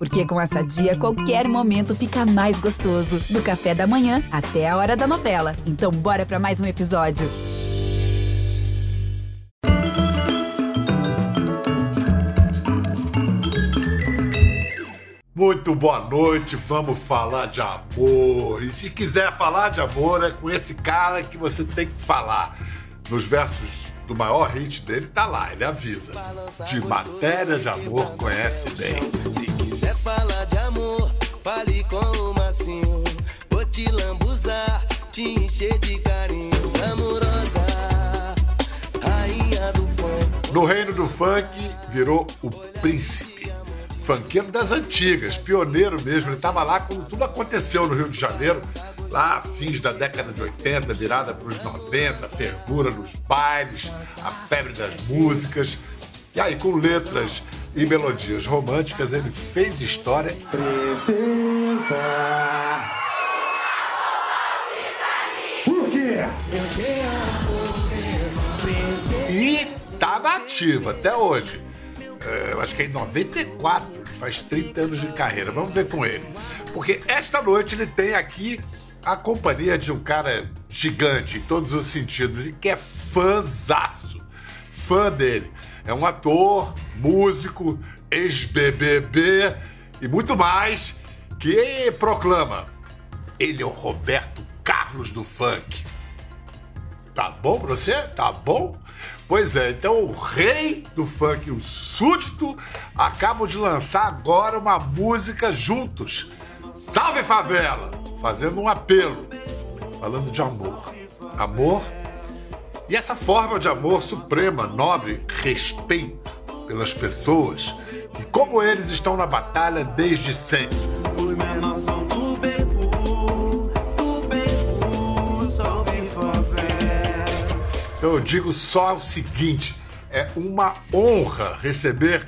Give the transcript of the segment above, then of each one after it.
Porque com essa dia, qualquer momento fica mais gostoso. Do café da manhã até a hora da novela. Então, bora para mais um episódio. Muito boa noite, vamos falar de amor. E se quiser falar de amor, é com esse cara que você tem que falar. Nos versos do maior hit dele, tá lá, ele avisa. De matéria de amor, conhece bem. Se quiser falar de amor, fale com o Massinho. Vou te lambuzar, te encher de carinho. Amorosa, rainha do funk. No reino do funk, virou o príncipe. Funkeiro das antigas, pioneiro mesmo. Ele estava lá quando tudo aconteceu no Rio de Janeiro, lá fins da década de 80, virada para os 90, fervura nos bailes, a febre das músicas. E aí, com letras e melodias românticas, ele fez história e tá nativa até hoje. É, eu acho que é em 94, ele faz 30 anos de carreira. Vamos ver com ele. Porque esta noite ele tem aqui a companhia de um cara gigante em todos os sentidos e que é fãzaço. Fã dele. É um ator, músico, ex-BBB e muito mais que proclama: ele é o Roberto Carlos do funk. Tá bom pra você? Tá bom? Pois é, então o rei do funk, o súdito, acabam de lançar agora uma música juntos. Salve favela! Fazendo um apelo, falando de amor. Amor e essa forma de amor suprema, nobre, respeito pelas pessoas que, como eles, estão na batalha desde sempre. Então eu digo só o seguinte: é uma honra receber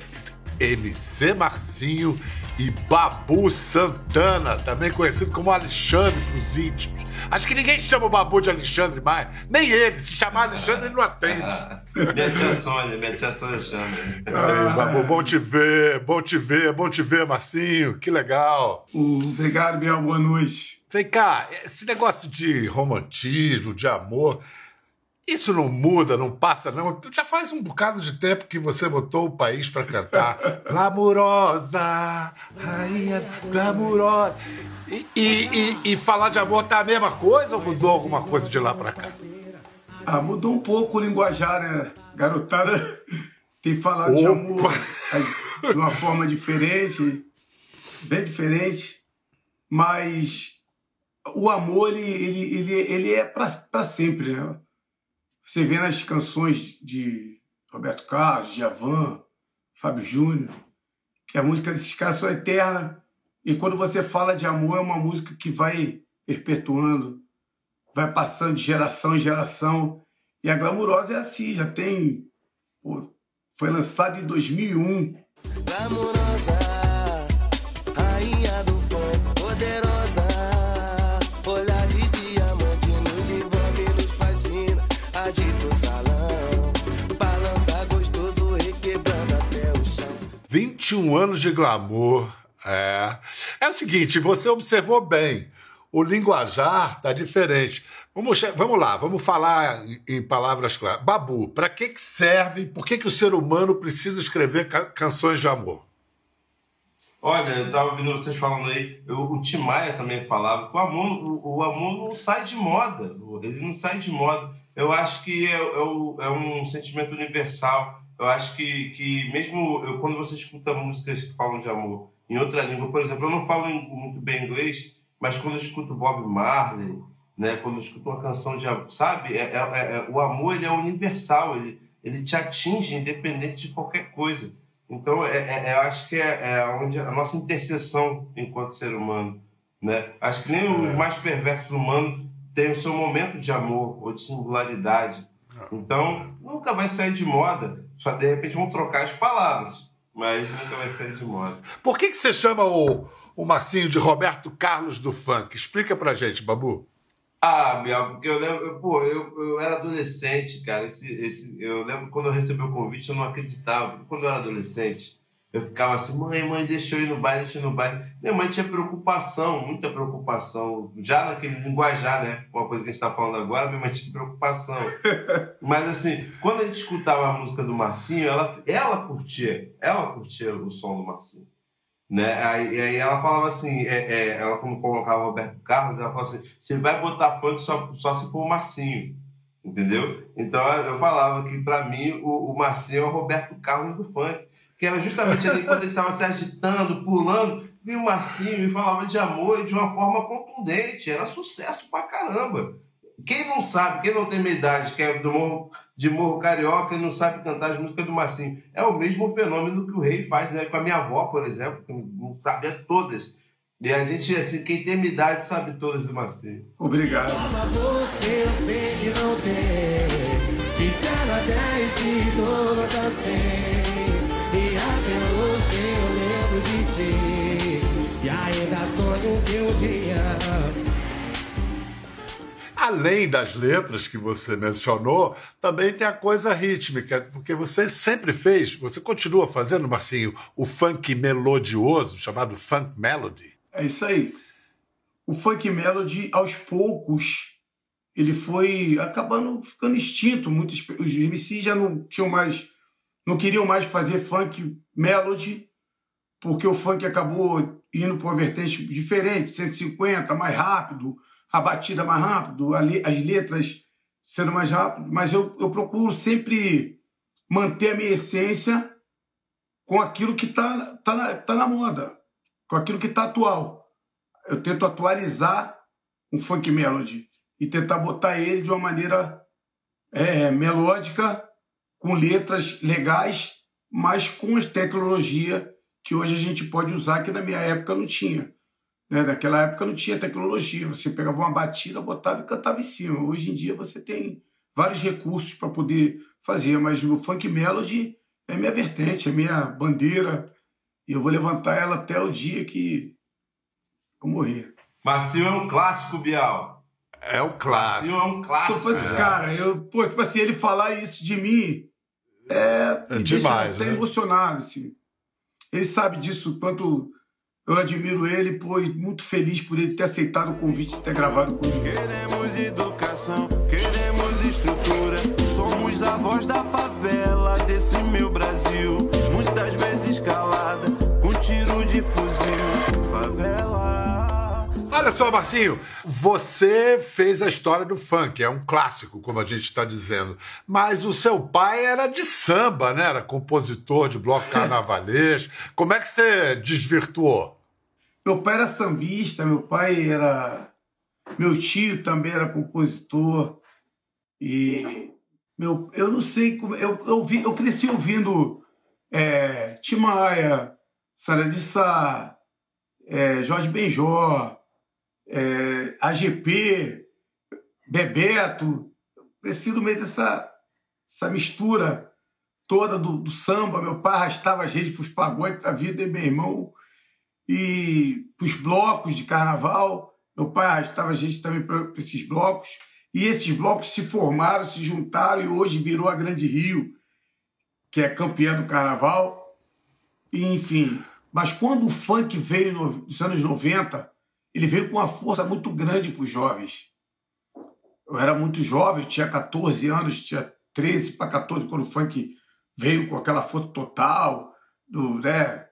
MC Marcinho e Babu Santana, também conhecido como Alexandre pros íntimos. Acho que ninguém chama o Babu de Alexandre mais, nem ele. Se chamar Alexandre, ele não atende. Minha tia Sônia, minha tia Sônia chama. Aí, Babu, bom te ver, bom te ver, bom te ver, Marcinho, que legal. Obrigado, Biel. Boa noite. Vem cá, esse negócio de romantismo, de amor, isso não muda, não passa, não. Já faz um bocado de tempo que você botou o país pra cantar. Glamurosa, rainha glamurosa. E, e, e- e falar de amor tá a mesma coisa ou mudou alguma coisa de lá pra cá? Ah, mudou um pouco o linguajar, né? Garotada tem falado de Opa! amor de uma forma diferente, bem diferente, mas o amor, ele, ele, ele, ele é para sempre, né? Você vê nas canções de Roberto Carlos, Djavan, Fábio Júnior, que a música desses caras são eterna. E quando você fala de amor, é uma música que vai perpetuando, vai passando de geração em geração. E a Glamurosa é assim, já tem. pô, foi lançada em 2001. Glamourosa, 21 anos de glamour. É. É o seguinte, você observou bem. O linguajar tá diferente. Vamos, vamos lá, vamos falar em, palavras claras. Babu, para que, que servem? Por que, que o ser humano precisa escrever ca- canções de amor? Olha, eu tava ouvindo vocês falando aí, eu- o Tim Maia também falava que o amor, o, o amor não sai de moda, ele não sai de moda. Eu acho que é, é é um sentimento universal. Eu acho que, que mesmo eu, quando você escuta músicas que falam de amor em outra língua, por exemplo, eu não falo muito bem inglês, mas quando eu escuto Bob Marley, né, quando eu escuto uma canção de amor, sabe, é, é- é- o amor ele é universal, ele, ele te atinge independente de qualquer coisa. Então, é, é- é- eu acho que é, é onde a nossa interseção enquanto ser humano. Né? Acho que nem os mais perversos humanos têm o seu momento de amor ou de singularidade. Então, nunca vai sair de moda. Só de repente vão trocar as palavras, mas nunca vai sair de moda. Por que, que você chama o, o Marcinho de Roberto Carlos do funk? Explica pra gente, Babu. Ah, Biel, porque eu lembro, eu- pô, eu, eu era adolescente, cara. Esse, esse, eu lembro quando eu recebi o convite, eu não acreditava. Quando eu era adolescente, Eu ficava assim, mãe, mãe, deixa eu ir no baile, deixa eu ir no baile. Minha mãe tinha preocupação, muita preocupação. Já naquele linguajar, né? Uma coisa que a gente está falando agora, minha mãe tinha preocupação. Mas assim, quando a gente escutava a música do Marcinho, ela, ela curtia, ela curtia o som do Marcinho. Né? Aí, aí ela falava assim, é, é, ela quando colocava o Roberto Carlos, ela falava assim, você vai botar funk só, só se for o Marcinho. Entendeu? Então eu falava que para mim o, o Marcinho é o Roberto Carlos do funk que era justamente ali quando ele estava se agitando, pulando, viu o Marcinho e falava de amor e de uma forma contundente. Era sucesso pra caramba. Quem não sabe, quem não tem minha idade, que é do morro, de Morro Carioca e não sabe cantar as músicas do Marcinho, é o mesmo fenômeno que o rei faz, né? Com a minha avó, por exemplo, que não sabia todas. E a gente, assim, quem tem minha idade sabe todas do Marcinho. Obrigado. Você, eu sei que não tem. De 0 a 10, de todo até 100. Ti. E ainda sonho que um dia. Além das letras que você mencionou, também tem a coisa rítmica, porque você sempre fez, você continua fazendo, Marcinho, o funk melodioso, chamado funk melody. É isso aí. O funk melody, aos poucos, ele foi acabando ficando extinto. Muitos, os MCs já não tinham mais, não queriam mais fazer funk melody, porque o funk acabou indo para uma vertente diferente, 150, mais rápido, a batida mais rápido, as letras sendo mais rápido. Mas eu, eu procuro sempre manter a minha essência com aquilo que está tá na, tá na moda, com aquilo que está atual. Eu tento atualizar um funk melody e tentar botar ele de uma maneira é, melódica, com letras legais, mas com tecnologia que hoje a gente pode usar, que na minha época não tinha. Né? Naquela época não tinha tecnologia, você pegava uma batida, botava e cantava em cima. Hoje em dia você tem vários recursos para poder fazer, mas o funk melody é minha vertente, é minha bandeira, e eu vou levantar ela até o dia que eu morrer. Marcinho é um clássico, Bial. É o Marcinho clássico. é um clássico. já. cara, eu, pô, tipo assim, ele falar isso de mim é, É demais, deixa até né? emocionado, assim. Ele sabe disso, quanto eu admiro ele, e muito feliz por ele ter aceitado o convite de ter gravado comigo. Queremos educação, queremos estrutura. Somos a voz da favela desse meu Brasil. Só, Marcinho, você fez a história do funk, é um clássico, como a gente está dizendo. Mas o seu pai era de samba, né? Era compositor de bloco carnavalês. Como é que você desvirtuou? Meu pai era sambista, meu pai era. Meu tio também era compositor. E meu, eu não sei como. Eu, eu, vi, eu cresci ouvindo é, Tim Maia, Sara de Sá, é, Jorge Benjó, é, AGP, Bebeto. Cresci no meio dessa essa mistura toda do, do samba. Meu pai arrastava as redes para os pagodes da vida e meu irmão e para os blocos de carnaval. Meu pai arrastava a gente também para esses blocos. E esses blocos se formaram, se juntaram e hoje virou a Grande Rio, que é campeã do carnaval. E, enfim, mas quando o funk veio no- nos anos 90, ele veio com uma força muito grande para os jovens. Eu era muito jovem, tinha 14 anos, tinha 13 para 14 quando o funk veio com aquela força total, do, né,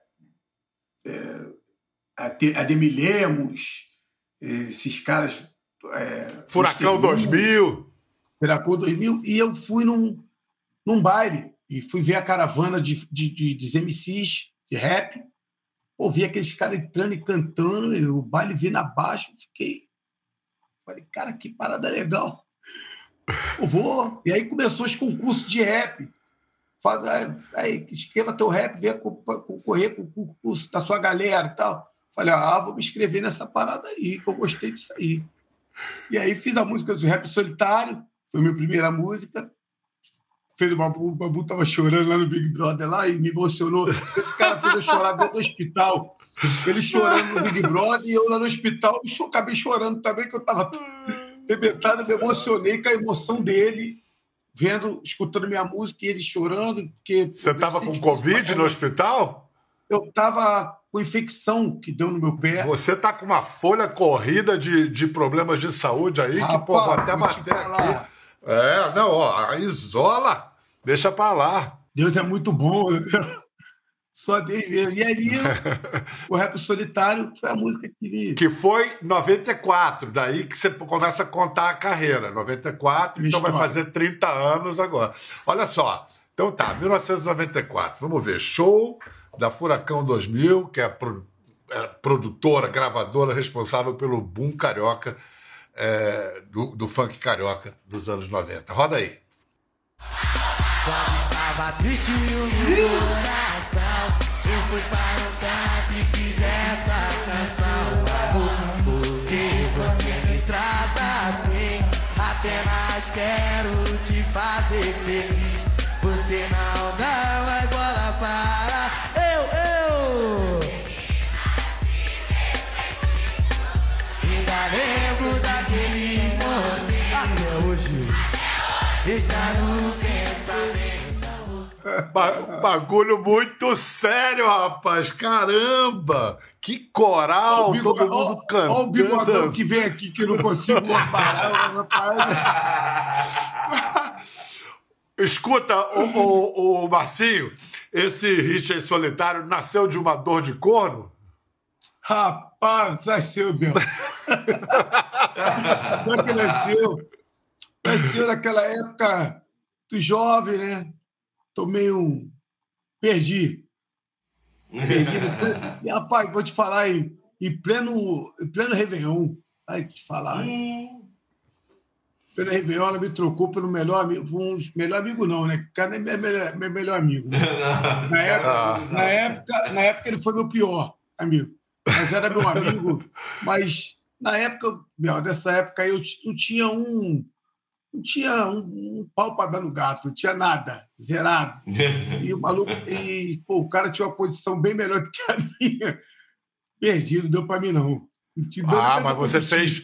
a Te- Ademir Lemos, esses caras. É, Furacão Mr. Blue, 2000. Furacão 2000, e eu fui num, num baile e fui ver a caravana de, de, de, dos MCs de rap. Ouvi aqueles caras entrando e cantando, e o baile vindo abaixo, fiquei. Falei, cara, que parada legal. Eu vou. E aí começou os concursos de rap. Faz, aí, escreva teu rap, venha co- concorrer com o concurso da sua galera e tal. Falei, ah, vou me inscrever nessa parada aí, que eu gostei disso aí. E aí fiz a música do Rap Solitário, foi minha primeira música. Fez uma o Babu tava chorando lá no Big Brother lá e me emocionou. Esse cara fez eu chorar dentro do hospital. Ele chorando no Big Brother e eu lá no hospital e cho- acabei chorando também, que eu tava arrebentado, me emocionei com a emoção dele, vendo, escutando minha música e ele chorando. Porque Você estava com Covid no hospital? eu tava com infecção que deu no meu pé. Você tá com uma folha corrida de, de problemas de saúde aí, que, pô, vou até bater aqui. É, não, ó, isola, deixa pra lá. Deus é muito bom. Só Deus mesmo. E ali, o Rap Solitário foi a música que. Que foi 94, daí que você começa a contar a carreira. 94, então vai fazer 30 anos agora. Olha só, então tá, 1994, vamos ver. Show da Furacão 2000, que é é a produtora, gravadora responsável pelo boom carioca, é, do, do funk carioca dos anos 90. Roda aí. Quando estava triste o meu coração Eu fui para o canto e fiz essa canção Amor, por que você me trata assim? Apenas quero te fazer feliz Você não dá mais Está no pensamento Ba- bagulho muito sério, rapaz. Caramba! Que coral, Ó bigo- todo mundo ó- ó o bigodão cantando. que vem aqui que não consigo parar. Escuta, o, o, o Marcinho, esse hit aí solitário nasceu de uma dor de corno? Rapaz, nasceu mesmo. Como é que nasceu? Nasceu naquela época do jovem, né? Tomei um. Perdi. Perdi. E, rapaz, vou te falar, em, em pleno, em pleno Réveillon. Ai, te falar. Pleno Réveillon, ela me trocou pelo melhor amigo. por uns melhor amigo, não, né? O cara é meu melhor, meu melhor amigo. né? Na época, na, época, na época ele foi meu pior amigo. Mas era meu amigo. Mas na época, Bel, dessa época eu não tinha um. Não tinha um, um pau para dar no gato, não tinha nada, zerado. E o maluco. E, pô, o cara tinha uma posição bem melhor do que a minha. Perdido, deu para mim, não. Não Ah, mas você fez.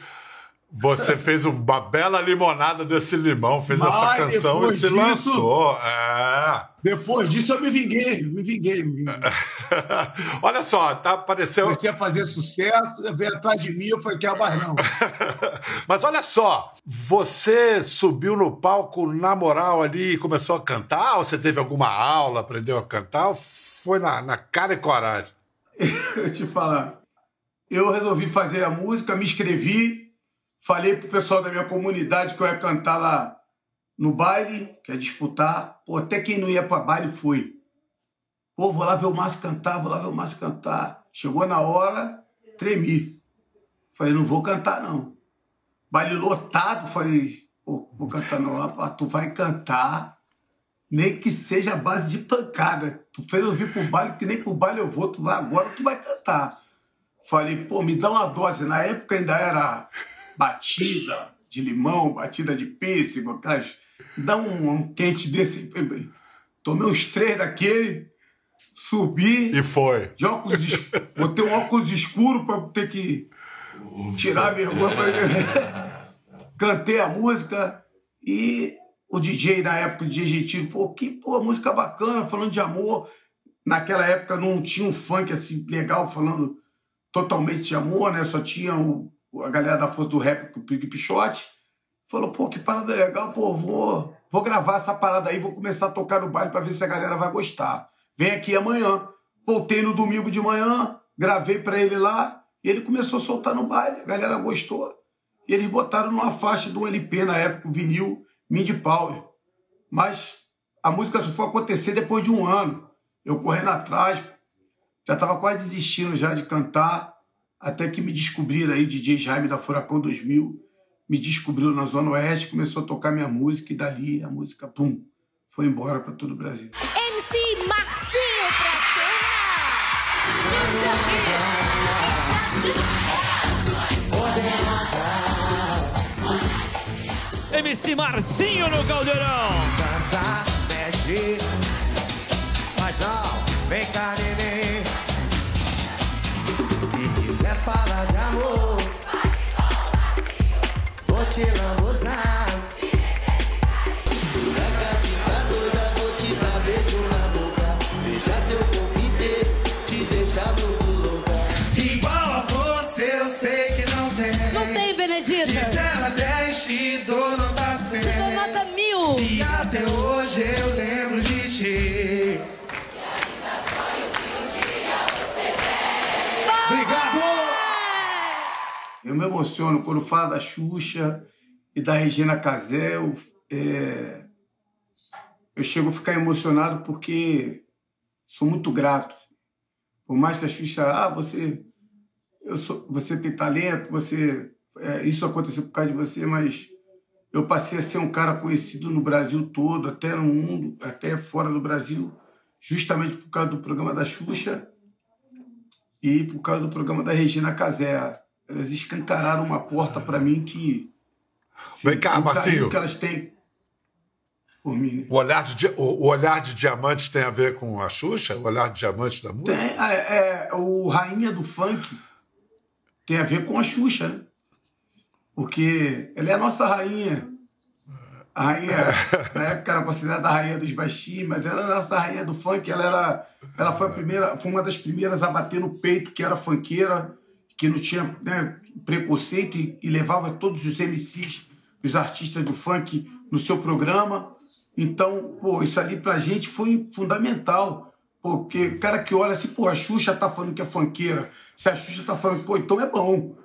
Você fez uma bela limonada desse limão, fez essa Mas canção e se disso- lançou. É. Depois disso, eu me vinguei, me vinguei. Me vinguei. Olha só, tá apareceu. Comecei a fazer sucesso, veio atrás de mim, eu falei, quer mais não. Mas olha só, você subiu no palco na moral ali e começou a cantar? Ou você teve alguma aula, aprendeu a cantar? Ou foi na, na cara e coragem? eu te falar. Eu resolvi fazer a música, me inscrevi, falei pro pessoal da minha comunidade que eu ia cantar lá no baile, que ia disputar. Pô, até quem não ia pra baile foi. Pô, vou lá ver o Márcio cantar, vou lá ver o Márcio cantar. Chegou na hora, tremi. Falei, não vou cantar, não. Baile lotado, falei, pô, vou cantar não. Rapaz, tu vai cantar, nem que seja a base de pancada. Tu fez eu vir pro baile, que nem pro baile eu vou, tu vai agora, tu vai cantar. Falei, pô, me dá uma dose. Na época ainda era batida de limão, batida de pêssego, aquelas. Dá um, um quente desse aí. Tomei uns três daquele, subi, E foi. de óculos es- botei um óculos escuro para ter que tirar a vergonha. Pra... Cantei a música e o DJ na época, o DJ Gentil, pô, que pô, música bacana, falando de amor. Naquela época não tinha um funk assim legal falando totalmente de amor, né? Só tinha o, a galera da força do rap com o Pig Pichote. Falou, pô, que parada legal, pô, vou, vou gravar essa parada aí, vou começar a tocar no baile para ver se a galera vai gostar. Vem aqui amanhã. Voltei no domingo de manhã, gravei para ele lá, e ele começou a soltar no baile, a galera gostou. E eles botaram numa faixa do LP na época, o vinil Mid Power. Mas a música só foi acontecer depois de um ano. Eu correndo atrás, já estava quase desistindo já de cantar, até que me descobriram aí, DJ Jaime da Furacão 2000, me descobriu na Zona Oeste, começou a tocar minha música, e dali a música, pum, foi embora para todo o Brasil. MC Marcinho pra Xuxa MC Marcinho no Caldeirão. dança, mexe. Mas não, vem cá, neném. Se quiser falar de amor, lambuzar. Doida, vou te dar emociono quando falo da Xuxa e da Regina Casé. Eu, é, eu chego a ficar emocionado porque sou muito grato. Por mais que a Xuxa, ah, você, eu sou, você tem talento, você, é, isso aconteceu por causa de você, mas eu passei a ser um cara conhecido no Brasil todo, até no mundo, até fora do Brasil, justamente por causa do programa da Xuxa e por causa do programa da Regina Casé. Elas escancararam uma porta para mim que. assim, Vem cá, Marcinho. que elas têm por mim. né? O olhar, de, o, olhar de diamante tem a ver com a Xuxa? O olhar de diamante da música? Tem, é, é, o Rainha do Funk tem a ver com a Xuxa, né? Porque ela é a nossa rainha. A rainha, na época era considerada a rainha dos baixinhos, mas ela era a nossa rainha do funk. Ela, era, ela foi, a primeira, foi uma das primeiras a bater no peito, que era funkeira, que não tinha né, preconceito e, e levava todos os MCs, os artistas do funk, no seu programa. Então, pô, isso ali pra gente foi fundamental. Porque o cara que olha assim, pô, a Xuxa tá falando que é funkeira. Se a Xuxa tá falando, pô, então é bom.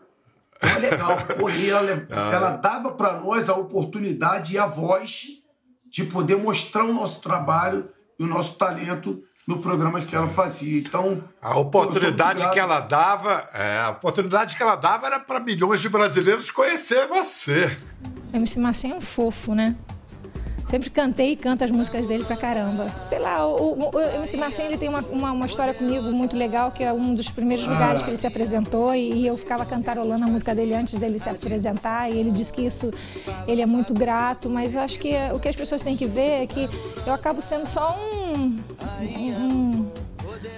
Então é legal. Pô, ela, ela dava para nós a oportunidade e a voz de poder mostrar o nosso trabalho e o nosso talento no programa que ela fazia. Então, A oportunidade que ela dava, é, a oportunidade que ela dava era para milhões de brasileiros conhecer você. MC Marcinho é um fofo, né? Sempre cantei e canto as músicas dele pra caramba. Sei lá, o, o- o MC Marcinho ele tem uma, uma, uma história comigo muito legal, que é um dos primeiros lugares que ele se apresentou e, e eu ficava cantarolando a música dele antes dele se apresentar e ele disse que isso, ele é muito grato, mas eu acho que o que as pessoas têm que ver é que eu acabo sendo só um- um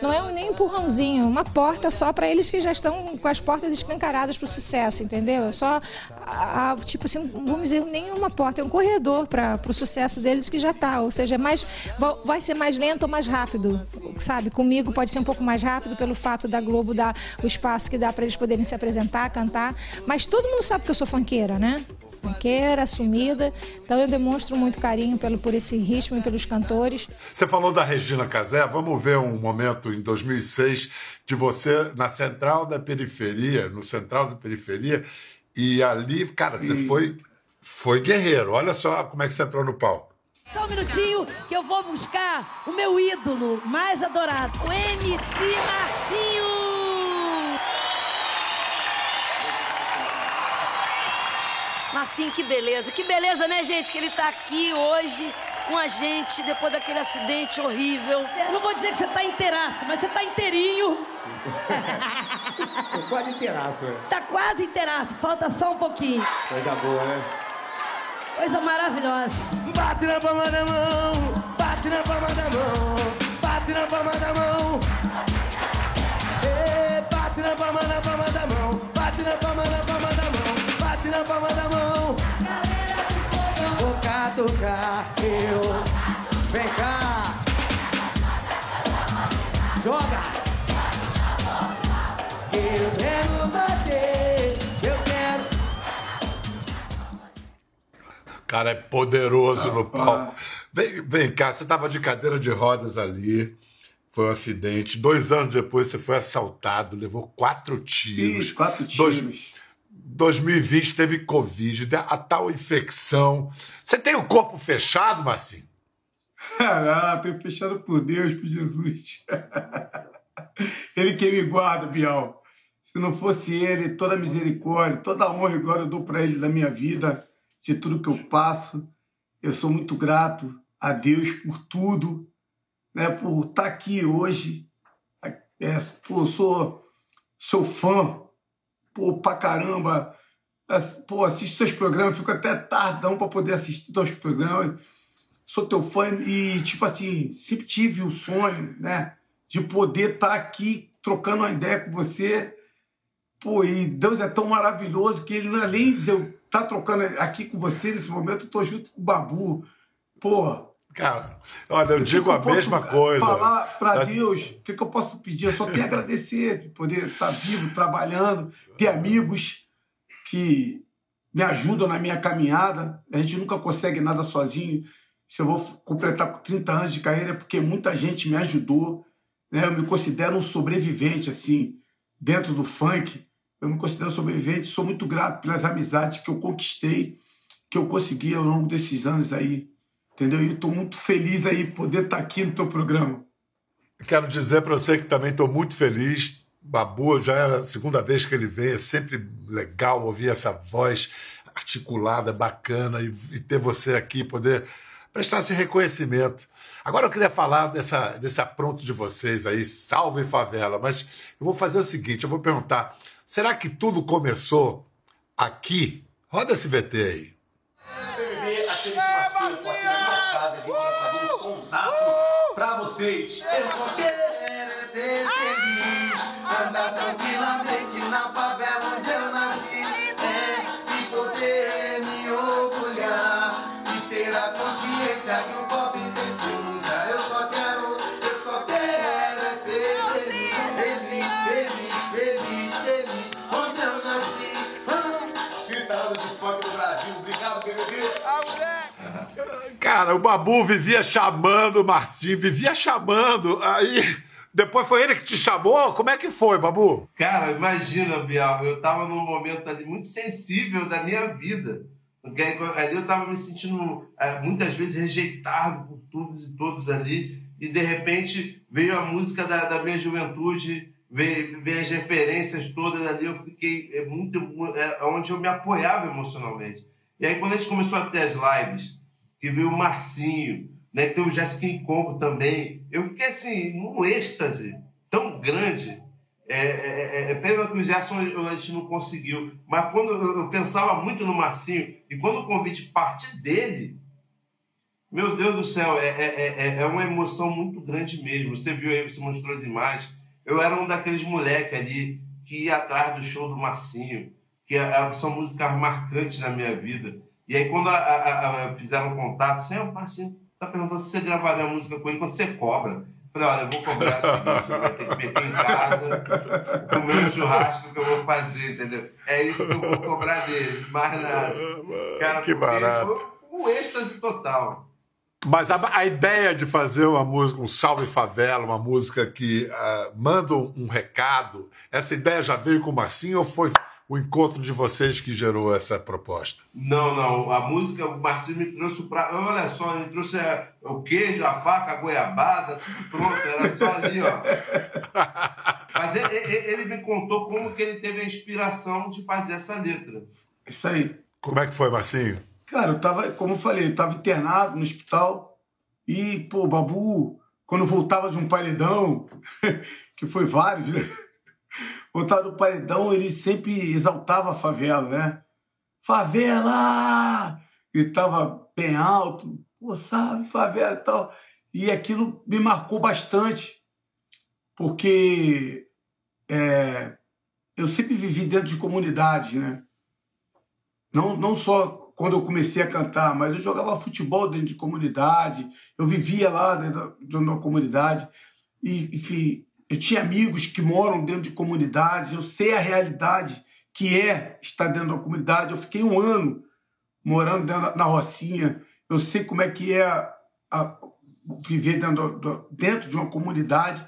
não é nem um empurrãozinho, uma porta só para eles que já estão com as portas escancaradas para o sucesso, entendeu? É só, a- a- tipo assim, vamos dizer, nem uma porta, é um corredor para o sucesso deles que já está. Ou seja, é mais, va- vai ser mais lento ou mais rápido, sabe? Comigo pode ser um pouco mais rápido pelo fato da Globo dar o espaço que dá para eles poderem se apresentar, cantar. Mas todo mundo sabe que eu sou fanqueira, né? Fanqueira, assumida. Então eu demonstro muito carinho pelo, por esse ritmo e pelos cantores. Você falou da Regina Casé, vamos ver um momento em 2006 de você na Central da Periferia, no Central da Periferia, e ali, cara, você foi, foi guerreiro. Olha só como é que você entrou no palco. Só um minutinho que eu vou buscar o meu ídolo mais adorado, o MC Marcinho. Marcinho, que beleza, que beleza, né, gente? Que ele tá aqui hoje com a gente depois daquele acidente horrível. Eu não vou dizer que você tá inteiraço, mas você tá inteirinho. Tô quase inteiraço, é. Tá quase inteiraço, falta só um pouquinho. Coisa boa, né? Coisa maravilhosa. Bate na palma da mão, bate na palma da mão, bate na palma da mão. Ê, bate na palma da palma da mão, bate na palma da palma da mão, bate na palma da mão. Vou catucar, eu, vem cá, joga. Eu quero bater, eu quero. O cara é poderoso no palco. Vem, vem cá, você estava de cadeira de rodas ali, foi um acidente. Dois anos depois você foi assaltado, levou quatro tiros. Isso, quatro Dois- tiros. 2020 teve Covid, a tal infecção. Você tem o corpo fechado, Marcinho? Ah, tô fechado por Deus, por Jesus. Ele que me guarda, Bial. Se não fosse ele, toda a misericórdia, toda a honra e glória eu dou para ele da minha vida, de tudo que eu passo. Eu sou muito grato a Deus por tudo, né, por estar aqui hoje. É, pô, sou, sou fã, pô, pra caramba. Pô, assisto seus programas, fico até tardão para poder assistir teus programas sou teu fã e, tipo assim, sempre tive o sonho, né, de poder estar aqui trocando uma ideia com você. Pô, e Deus é tão maravilhoso que ele, além de eu estar trocando aqui com você nesse momento, eu tô junto com o Babu. Pô. Cara, olha, eu digo a eu mesma coisa. Falar para Tá- Deus, o que, que eu posso pedir? Eu só tenho a agradecer de poder estar vivo, trabalhando, ter amigos que me ajudam na minha caminhada. A gente nunca consegue nada sozinho. Se eu vou completar com 30 anos de carreira, é porque muita gente me ajudou. Né? Eu me considero um sobrevivente, assim. dentro do funk. Eu me considero sobrevivente, sou muito grato pelas amizades que eu conquistei, que eu consegui ao longo desses anos aí. Entendeu? E estou muito feliz aí poder estar aqui no teu programa. Quero dizer para você que também estou muito feliz. Babu, já era a segunda vez que ele vem, é sempre legal ouvir essa voz articulada, bacana, e, e ter você aqui, poder prestar esse reconhecimento. Agora eu queria falar dessa, desse apronto de vocês aí, salve favela, mas eu vou fazer o seguinte, eu vou perguntar, será que tudo começou aqui? Roda esse VT aí. Cara, o Babu vivia chamando o Marcinho, vivia chamando. Aí, depois foi ele que te chamou? Como é que foi, Babu? Cara, imagina, Bial, eu tava num momento ali muito sensível da minha vida. Ali eu tava me sentindo eh, muitas vezes rejeitado por todos e todos ali. E de repente veio a música da, da minha juventude, veio, veio as referências todas ali. Eu fiquei é, muito. É, onde eu me apoiava emocionalmente. E aí, quando a gente começou a ter as lives, que veio o Marcinho, né, tem o Jéssica em Combo também, eu fiquei assim, num êxtase tão grande. É, é, é pena que o Gerson a gente não conseguiu. Mas quando eu, pensava muito no Marcinho, e quando o convite partir dele, meu Deus do céu, é, é, é, é uma emoção muito grande mesmo. Você viu aí, você mostrou as imagens. Eu era um daqueles moleques ali que ia atrás do show do Marcinho, que é- são músicas marcantes na minha vida. E aí, quando a, a, a, fizeram contato, assim, o Marcinho tá perguntando se você gravaria a música com ele, quando você cobra. Eu falei, olha, eu vou cobrar o seguinte, eu vou ter que meter em casa, comer um churrasco que eu vou fazer, entendeu? É isso que eu vou cobrar dele, mais nada. Cara, Que barato. Foi, um êxtase total. Mas a, a ideia de fazer uma música, um Salve Favela, uma música que ah, manda um, um recado, essa ideia já veio com o Marcinho ou foi o encontro de vocês que gerou essa proposta? Não, não. A música, o Marcinho me trouxe pra. Olha só, ele trouxe é, o queijo, a faca, a goiabada, tudo pronto. Era só ali, ó. Mas ele, ele- ele me contou como que ele teve a inspiração de fazer essa letra. Isso aí. Como é que foi, Marcinho? Cara, eu tava, como eu falei, eu tava internado no hospital e, pô, Babu, quando eu voltava de um paredão, que foi vários, né? Do paredão, ele sempre exaltava a favela, né? Favela! Gritava bem alto, pô, sabe, favela e tal. E aquilo me marcou bastante, porque é, eu sempre vivi dentro de comunidades, né? Não, não só quando eu comecei a cantar, mas eu jogava futebol dentro de comunidade, eu vivia lá dentro da, dentro da comunidade, e, enfim, eu tinha amigos que moram dentro de comunidades, eu sei a realidade que é estar dentro da comunidade. Eu fiquei um ano morando dentro na Rocinha, eu sei como é que é a- a- viver dentro, dentro de uma comunidade.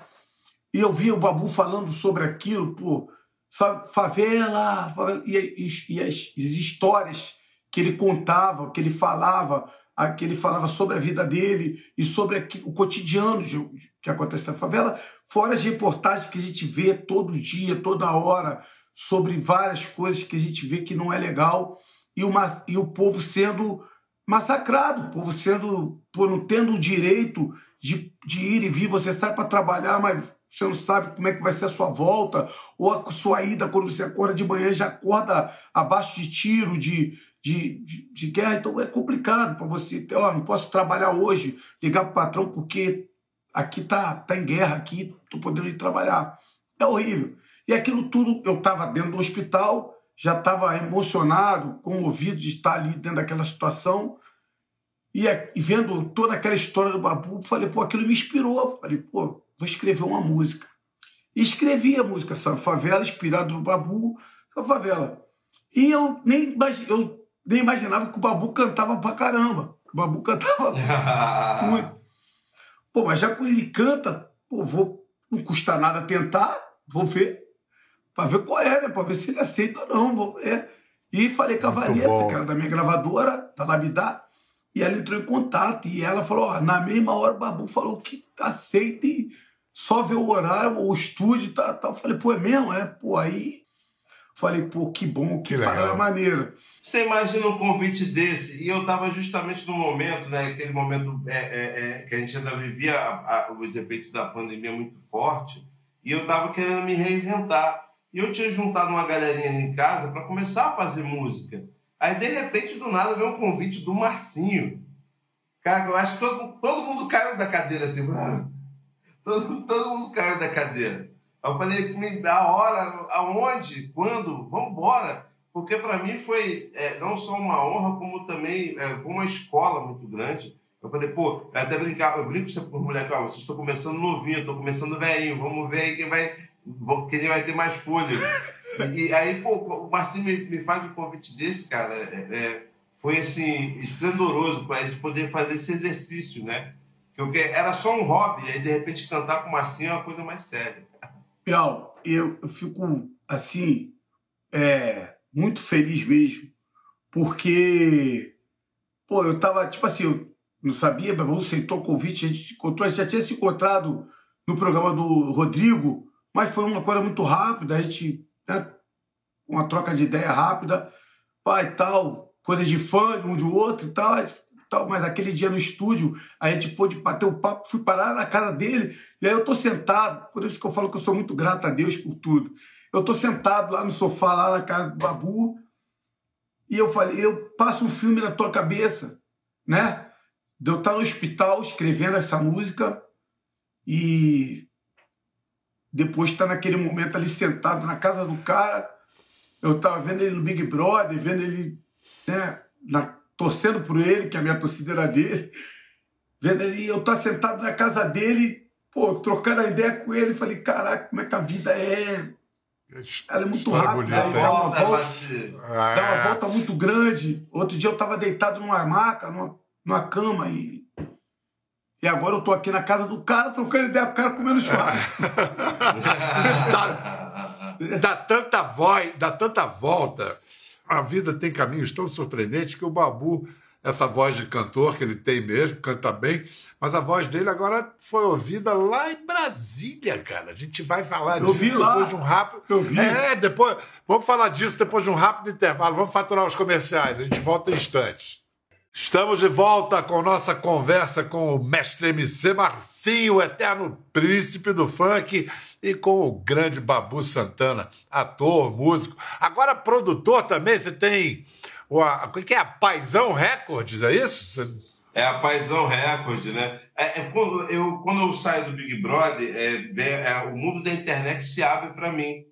E eu via o Babu falando sobre aquilo, pô, sabe, favela, favela e, e- e as, as histórias que ele contava, que ele falava, que ele falava sobre a vida dele e sobre o cotidiano de- que acontece na favela, fora as reportagens que a gente vê todo dia, toda hora, sobre várias coisas que a gente vê que não é legal e, uma, e o povo sendo massacrado, o povo sendo, pô, não tendo o direito de, de ir e vir. Você sai para trabalhar, mas você não sabe como é que vai ser a sua volta, ou a sua ida quando você acorda de manhã já acorda abaixo de tiro, de, de, de, de guerra. Então é complicado para você. Ó, não posso trabalhar hoje, ligar para o patrão porque aqui tá, tá em guerra, aqui tô podendo ir trabalhar. É horrível. E aquilo tudo, eu estava dentro do hospital, já estava emocionado, comovido de estar ali dentro daquela situação. E, a- e vendo toda aquela história do Babu, falei, pô, aquilo me inspirou. Falei, pô, vou escrever uma música. E escrevi a música, essa favela, inspirada no Babu, essa favela. E eu nem, eu nem imaginava que o Babu cantava pra caramba. O Babu cantava muito. Pô, mas já que ele canta, pô, vou, não custa nada tentar, vou ver. pra ver qual é, né? Pra ver se ele aceita ou não. Vou ver. E falei com a Vanessa, bom. que era da minha gravadora, da Labidá, e ela entrou em contato. E ela falou: ó, na mesma hora o Babu falou que aceita e só vê o horário, o estúdio e tal, tal. Eu falei, pô, é mesmo? É, pô, aí. Falei, pô, que bom, que, Que legal. parada maneira. Você imagina um convite desse, e eu estava justamente no momento, né, aquele momento é, é, é, que a gente ainda vivia a- a- os efeitos da pandemia muito forte, e eu estava querendo me reinventar. E eu tinha juntado uma galerinha ali em casa para começar a fazer música. Aí, de repente, do nada, veio um convite do Marcinho. Cara, eu acho que todo, todo mundo caiu da cadeira assim. Todo, todo mundo caiu da cadeira. Eu falei, "Me- a hora, aonde, quando, vamos embora. Porque para mim foi é, não só uma honra, como também é, foi uma escola muito grande. Eu falei, pô, eu até brincar, eu brinco com os moleques, vocês estão começando novinho, tô começando velhinho, vamos ver aí quem vai, quem vai ter mais fôlego. E aí, pô, o Marcinho me, me faz um convite desse, cara, é, é, foi assim, esplendoroso para a gente poder fazer esse exercício, né? Que- era só um hobby, aí de repente cantar com o Marcinho é uma coisa mais séria. Piau, eu, eu fico, assim, é, muito feliz mesmo, porque, pô, eu tava, tipo assim, eu não sabia, mas você aceitou o convite, a gente se encontrou, a gente já tinha se encontrado no programa do Rodrigo, mas foi uma coisa muito rápida, a gente, né, uma troca de ideia rápida, pai, tal, coisa de fã de um de outro e tal, tal, mas aquele dia no estúdio, a gente pôde bater o papo, fui parar na casa dele, e aí eu tô sentado, por isso que eu falo que eu sou muito grato a Deus por tudo. Eu tô sentado lá no sofá, lá na casa do Babu, e eu falei, eu passo um filme na tua cabeça, né? De eu estar no hospital escrevendo essa música e depois estar naquele momento ali sentado na casa do cara, eu tava vendo ele no Big Brother, vendo ele, né, na- torcendo por ele, que a minha torcida era dele, vendo ele, eu tô sentado na casa dele, pô, trocando a ideia com ele, falei, caraca, como é que a vida é? Ela é muito rápida, aí hein? dá uma Volta, dá uma É. volta muito grande. Outro dia eu tava deitado numa maca, numa, numa cama e e agora eu tô aqui na casa do cara, trocando ideia com o cara comendo churrasco. dá, dá tanta voz, dá tanta volta. A vida tem caminhos tão surpreendentes que o Babu, essa voz de cantor que ele tem mesmo, canta bem, mas a voz dele agora foi ouvida lá em Brasília, cara. A gente vai falar Eu disso depois de um rápido. Eu vi. É, depois. Vamos falar disso depois de um rápido intervalo. Vamos faturar os comerciais. A gente volta em instantes. Estamos de volta com nossa conversa com o mestre MC Marcinho, o eterno príncipe do funk, e com o grande Babu Santana, ator, músico. Agora, produtor também, você tem. O, que é a Paisão Records, é isso? É a Paisão Record, né? É, é quando, eu, quando eu saio do Big Brother, é, é, o mundo da internet se abre para mim.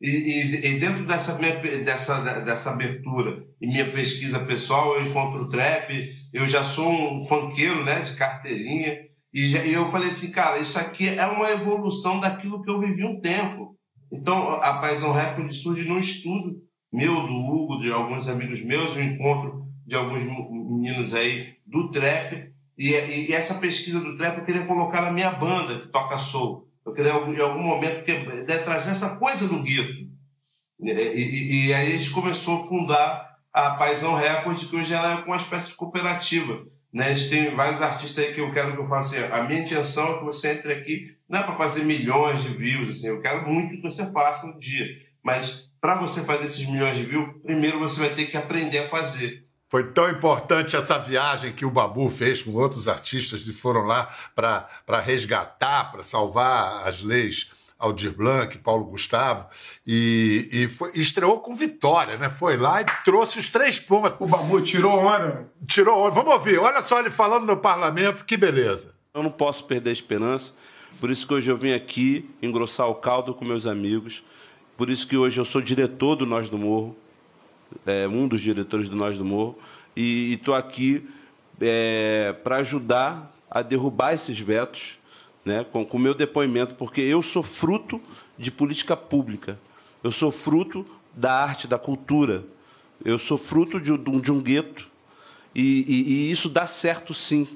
E, e- e dentro dessa, minha, dessa, dessa abertura e minha pesquisa pessoal, eu encontro trap, eu já sou um funkeiro né, de carteirinha, e, já- e eu falei assim, cara, isso aqui é uma evolução daquilo que eu vivi um tempo. Então, a Paisão Record surge num estudo meu, do Hugo, de alguns amigos meus, um encontro de alguns meninos aí do trap. E- e essa pesquisa do trap eu queria colocar na minha banda, que toca soul. Eu queria, em algum momento, que, né, trazer essa coisa do gueto. E, e- e aí a gente começou a fundar a Paisão Record, que hoje ela é uma espécie de cooperativa. Né? A gente tem vários artistas aí que eu quero que eu faça assim, a minha intenção é que você entre aqui, não é para fazer milhões de views, assim, eu quero muito que você faça um dia. Mas para você fazer esses milhões de views, primeiro você vai ter que aprender a fazer. Foi tão importante essa viagem que o Babu fez com outros artistas e foram lá para resgatar, para salvar as leis Aldir Blanc, Paulo Gustavo, e, e foi- estreou com vitória, né? Foi lá e trouxe os três pumas. O Babu tirou onda. Tirou onda. Vamos ouvir. Olha só ele falando no parlamento, que beleza. Eu não posso perder a esperança, por isso que hoje eu vim aqui engrossar o caldo com meus amigos, por isso que hoje eu sou diretor do Nós do Morro, é, um dos diretores do Nós do Morro, e estou aqui para ajudar a derrubar esses vetos né, com o meu depoimento, porque eu sou fruto de política pública, eu sou fruto da arte, da cultura, eu sou fruto de, de um gueto, e, e- e isso dá certo sim.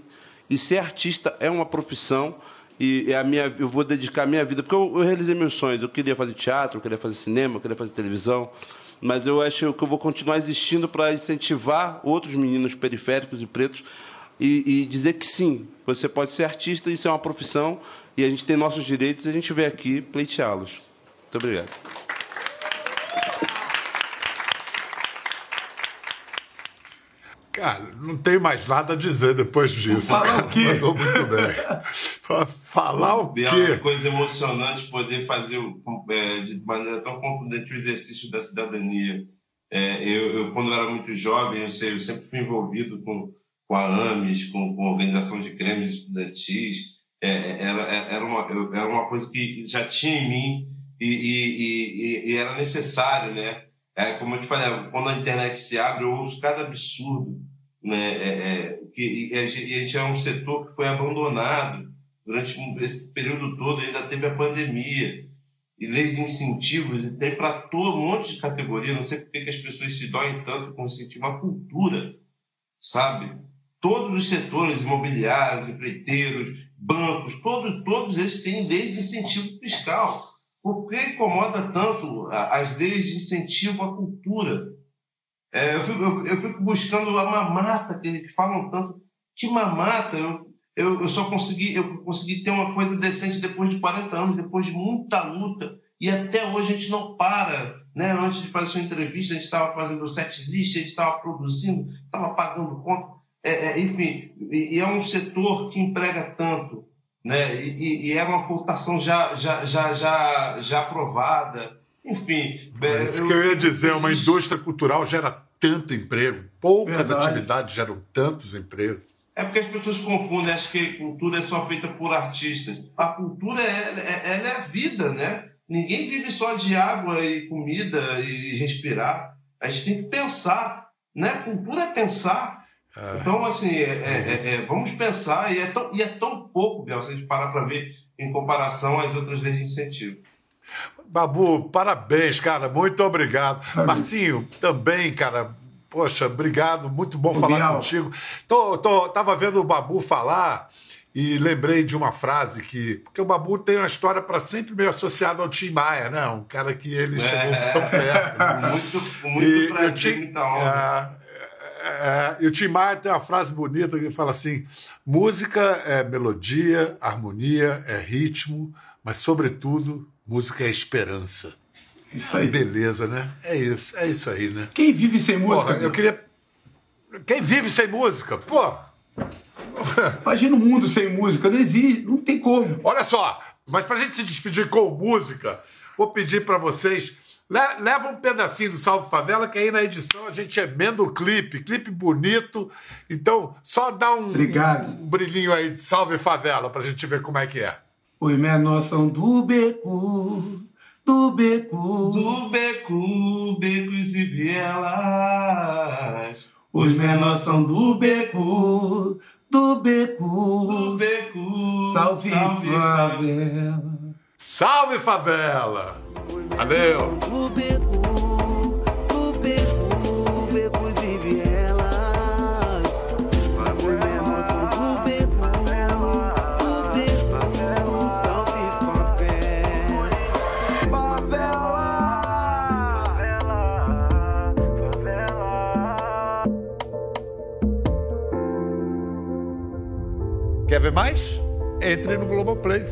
E ser artista é uma profissão E, e a minha, eu vou dedicar a minha vida, porque eu, eu realizei meus sonhos. Eu queria fazer teatro, eu queria fazer cinema, eu queria fazer televisão. Mas eu acho que eu vou continuar existindo para incentivar outros meninos periféricos e pretos e, e dizer que sim, você pode ser artista, isso é uma profissão, e a gente tem nossos direitos e a gente veio aqui pleiteá-los. Muito obrigado. Cara, não tenho mais nada a dizer depois disso. Falar o quê? Mandou muito bem. Fa- Falar o É uma quê? coisa emocionante poder fazer é, de maneira tão contundente o exercício da cidadania. É, eu, eu, quando eu era muito jovem, eu, sei, eu sempre fui envolvido com, com a AMES, com, com a organização de grêmios estudantis. É, é, era, é- era, uma, era uma coisa que já tinha em mim e, e- e- e- e era necessário, né? É, como eu te falei, quando a internet se abre, eu ouço cada absurdo. Né? É, é, que, e, a gente, é um setor que foi abandonado durante esse período todo, ainda teve a pandemia. E lei de incentivos, e tem para todo um monte de categoria. Não sei por que as pessoas se doem tanto com incentivo à cultura, sabe? Todos os setores, imobiliários, empreiteiros, bancos, todos, todos eles têm leis de incentivo fiscal. Por que incomoda tanto as leis de incentivo à cultura? É, eu, fico, eu, eu fico buscando a mamata, que, que falam tanto. Que mamata? Eu, eu, eu só consegui, eu consegui ter uma coisa decente depois de 40 anos, depois de muita luta. E até hoje a gente não para. Né? Antes de fazer sua entrevista, a gente estava fazendo set list, a gente estava produzindo, estava pagando conta. É, é, enfim, e é um setor que emprega tanto. Né? E, e- e é uma votação já, já, já, já, já aprovada. Enfim. É isso que eu ia dizer, uma indústria cultural gera tanto emprego, poucas Verdade. atividades geram tantos empregos. É porque as pessoas confundem, acham que cultura é só feita por artistas. A cultura é, é, ela é a vida, né? Ninguém vive só de água e comida e respirar. A gente tem que pensar, né? Cultura é pensar. Então, assim, é- é- é- é, vamos pensar. E é, tão, e é tão pouco, Biel, se a gente parar para ver em comparação às outras leis de incentivo. Babu, parabéns, cara. Muito obrigado. Marcinho, também, cara. Poxa, obrigado. Muito bom Ô, falar Bial. contigo. Tô, tô, tava vendo o Babu falar e lembrei de uma frase que. Porque o Babu tem uma história para sempre meio associada ao Tim Maia, né? Um cara que ele chegou tão perto. Muito, muito E prazer, muita honra. É, é, e o Tim Maia tem uma frase bonita que fala assim: música é melodia, harmonia é ritmo, mas, sobretudo, música é esperança. Isso aí. Beleza, né? É isso, é isso aí, né? Quem vive sem música? Porra, eu queria. Quem vive sem música? Pô! Imagina um mundo sem música, não existe, não tem como. Olha só, mas pra gente se despedir com música, vou pedir pra vocês. le- Leva um pedacinho do Salve Favela, que aí na edição a gente emenda o clipe, clipe bonito. Então, só dá um, Obrigado. um brilhinho aí de Salve Favela pra gente ver como é que é. Os menores são do beco, do beco. Do beco, becos e vielas. Os menores são do beco, do beco. Do beco, Salve, salve favela. Salve Favela! Valeu! Ver mais? Entre no Globoplay.